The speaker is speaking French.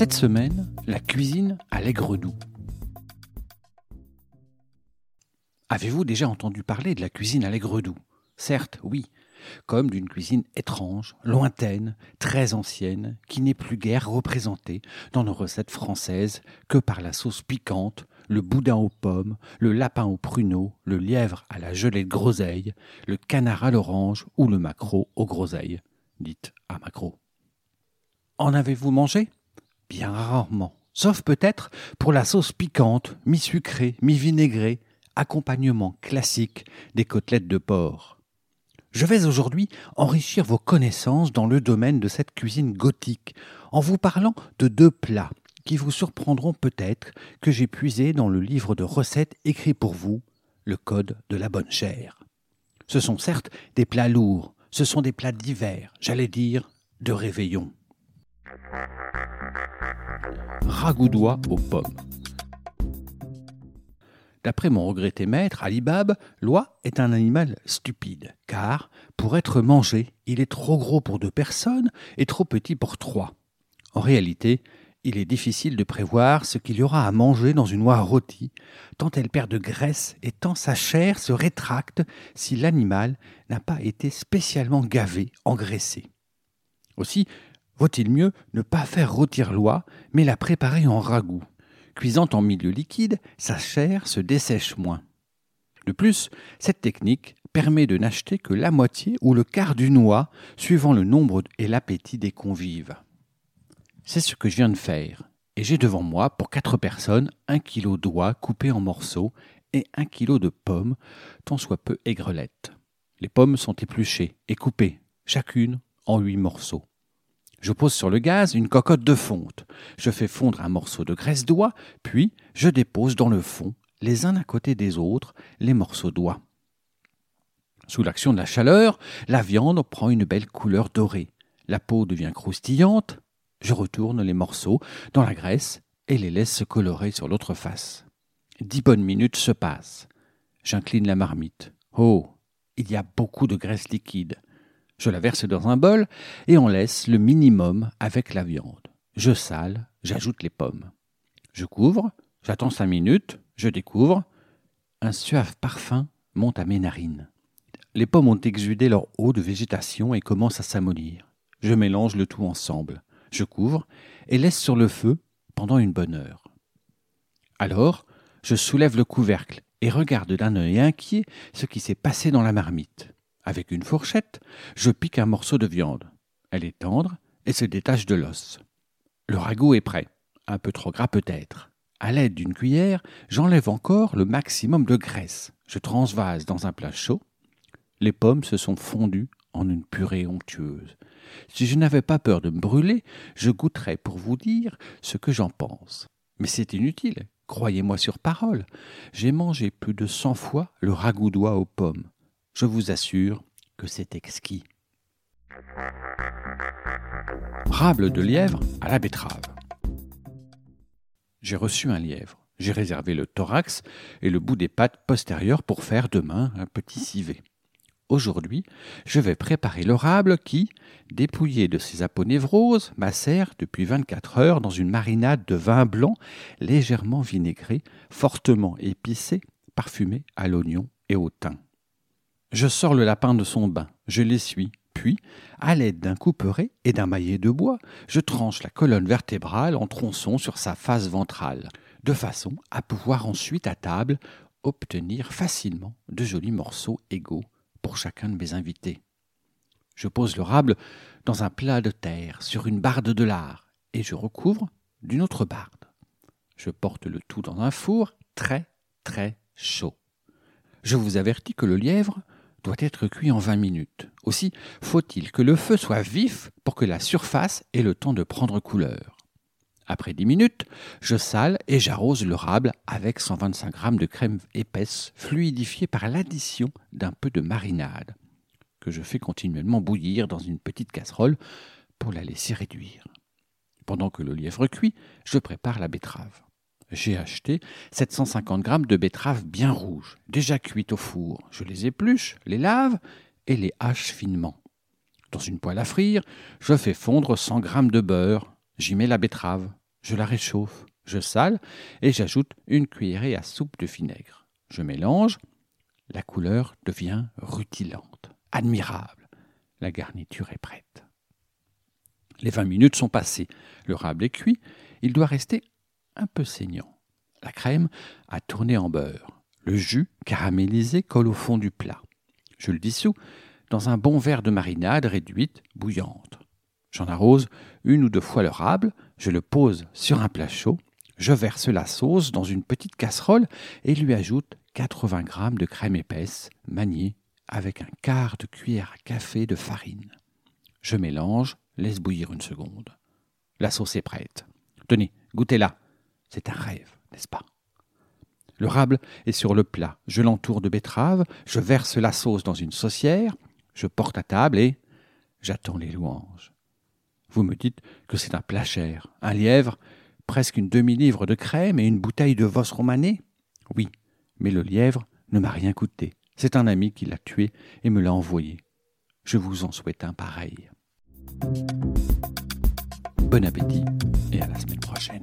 Cette semaine, la cuisine à l'aigre doux. Avez-vous déjà entendu parler de la cuisine à l'aigre doux? Certes, oui, comme d'une cuisine étrange, lointaine, très ancienne, qui n'est plus guère représentée dans nos recettes françaises que par la sauce piquante, le boudin aux pommes, le lapin aux pruneaux, le lièvre à la gelée de groseille, le canard à l'orange ou le maquereau aux groseilles, dites à maquereau. En avez-vous mangé? Bien rarement, sauf peut-être pour la sauce piquante, mi-sucrée, mi-vinaigrée, accompagnement classique des côtelettes de porc. Je vais aujourd'hui enrichir vos connaissances dans le domaine de cette cuisine gothique en vous parlant de deux plats qui vous surprendront peut-être que j'ai puisé dans le livre de recettes écrit pour vous, le Code de la bonne chair. Ce sont certes des plats lourds, ce sont des plats d'hiver, j'allais dire de réveillon ragoudois aux pommes. D'après mon regretté maître, Alibab, l'oie est un animal stupide, car, pour être mangé, il est trop gros pour deux personnes et trop petit pour trois. En réalité, il est difficile de prévoir ce qu'il y aura à manger dans une oie rôtie, tant elle perd de graisse et tant sa chair se rétracte si l'animal n'a pas été spécialement gavé, engraissé. Aussi, Vaut-il mieux ne pas faire rôtir l'oie, mais la préparer en ragoût? Cuisant en milieu liquide, sa chair se dessèche moins. De plus, cette technique permet de n'acheter que la moitié ou le quart d'une oie, suivant le nombre et l'appétit des convives. C'est ce que je viens de faire, et j'ai devant moi, pour quatre personnes, un kilo d'oie coupé en morceaux et un kilo de pommes, tant soit peu aigrelettes. Les pommes sont épluchées et coupées, chacune en huit morceaux. Je pose sur le gaz une cocotte de fonte. Je fais fondre un morceau de graisse d'oie, puis je dépose dans le fond, les uns à côté des autres, les morceaux d'oie. Sous l'action de la chaleur, la viande prend une belle couleur dorée. La peau devient croustillante. Je retourne les morceaux dans la graisse et les laisse se colorer sur l'autre face. Dix bonnes minutes se passent. J'incline la marmite. Oh, il y a beaucoup de graisse liquide. Je la verse dans un bol et on laisse le minimum avec la viande. Je sale, j'ajoute les pommes. Je couvre, j'attends cinq minutes, je découvre. Un suave parfum monte à mes narines. Les pommes ont exudé leur eau de végétation et commencent à s'amollir. Je mélange le tout ensemble. Je couvre et laisse sur le feu pendant une bonne heure. Alors, je soulève le couvercle et regarde d'un œil inquiet ce qui s'est passé dans la marmite. Avec une fourchette, je pique un morceau de viande. Elle est tendre et se détache de l'os. Le ragoût est prêt. Un peu trop gras peut-être. À l'aide d'une cuillère, j'enlève encore le maximum de graisse. Je transvase dans un plat chaud. Les pommes se sont fondues en une purée onctueuse. Si je n'avais pas peur de me brûler, je goûterais pour vous dire ce que j'en pense. Mais c'est inutile, croyez-moi sur parole. J'ai mangé plus de cent fois le ragoût d'oie aux pommes. Je vous assure que c'est exquis. Rable de lièvre à la betterave. J'ai reçu un lièvre. J'ai réservé le thorax et le bout des pattes postérieures pour faire demain un petit civet. Aujourd'hui, je vais préparer le rable qui, dépouillé de ses aponévroses, macère depuis 24 heures dans une marinade de vin blanc légèrement vinaigré, fortement épicé, parfumé à l'oignon et au thym. Je sors le lapin de son bain, je l'essuie, puis, à l'aide d'un couperet et d'un maillet de bois, je tranche la colonne vertébrale en tronçons sur sa face ventrale, de façon à pouvoir ensuite à table obtenir facilement de jolis morceaux égaux pour chacun de mes invités. Je pose le rable dans un plat de terre sur une barde de lard et je recouvre d'une autre barde. Je porte le tout dans un four très très chaud. Je vous avertis que le lièvre doit être cuit en 20 minutes. Aussi faut-il que le feu soit vif pour que la surface ait le temps de prendre couleur. Après 10 minutes, je sale et j'arrose le rable avec 125 g de crème épaisse fluidifiée par l'addition d'un peu de marinade, que je fais continuellement bouillir dans une petite casserole pour la laisser réduire. Pendant que le lièvre cuit, je prépare la betterave. J'ai acheté 750 g de betteraves bien rouges, déjà cuites au four. Je les épluche, les lave et les hache finement. Dans une poêle à frire, je fais fondre 100 g de beurre. J'y mets la betterave, je la réchauffe, je sale et j'ajoute une cuillerée à soupe de vinaigre. Je mélange, la couleur devient rutilante, admirable. La garniture est prête. Les vingt minutes sont passées, le rable est cuit, il doit rester un peu saignant. La crème a tourné en beurre. Le jus caramélisé colle au fond du plat. Je le dissous dans un bon verre de marinade réduite, bouillante. J'en arrose une ou deux fois le rable, je le pose sur un plat chaud, je verse la sauce dans une petite casserole et lui ajoute 80 g de crème épaisse, maniée avec un quart de cuillère à café de farine. Je mélange, laisse bouillir une seconde. La sauce est prête. Tenez, goûtez-la. C'est un rêve, n'est-ce pas? Le rable est sur le plat. Je l'entoure de betterave, je verse la sauce dans une saucière, je porte à table et j'attends les louanges. Vous me dites que c'est un plat cher, un lièvre, presque une demi-livre de crème et une bouteille de Vos romanée Oui, mais le lièvre ne m'a rien coûté. C'est un ami qui l'a tué et me l'a envoyé. Je vous en souhaite un pareil. Bon appétit et à la semaine prochaine.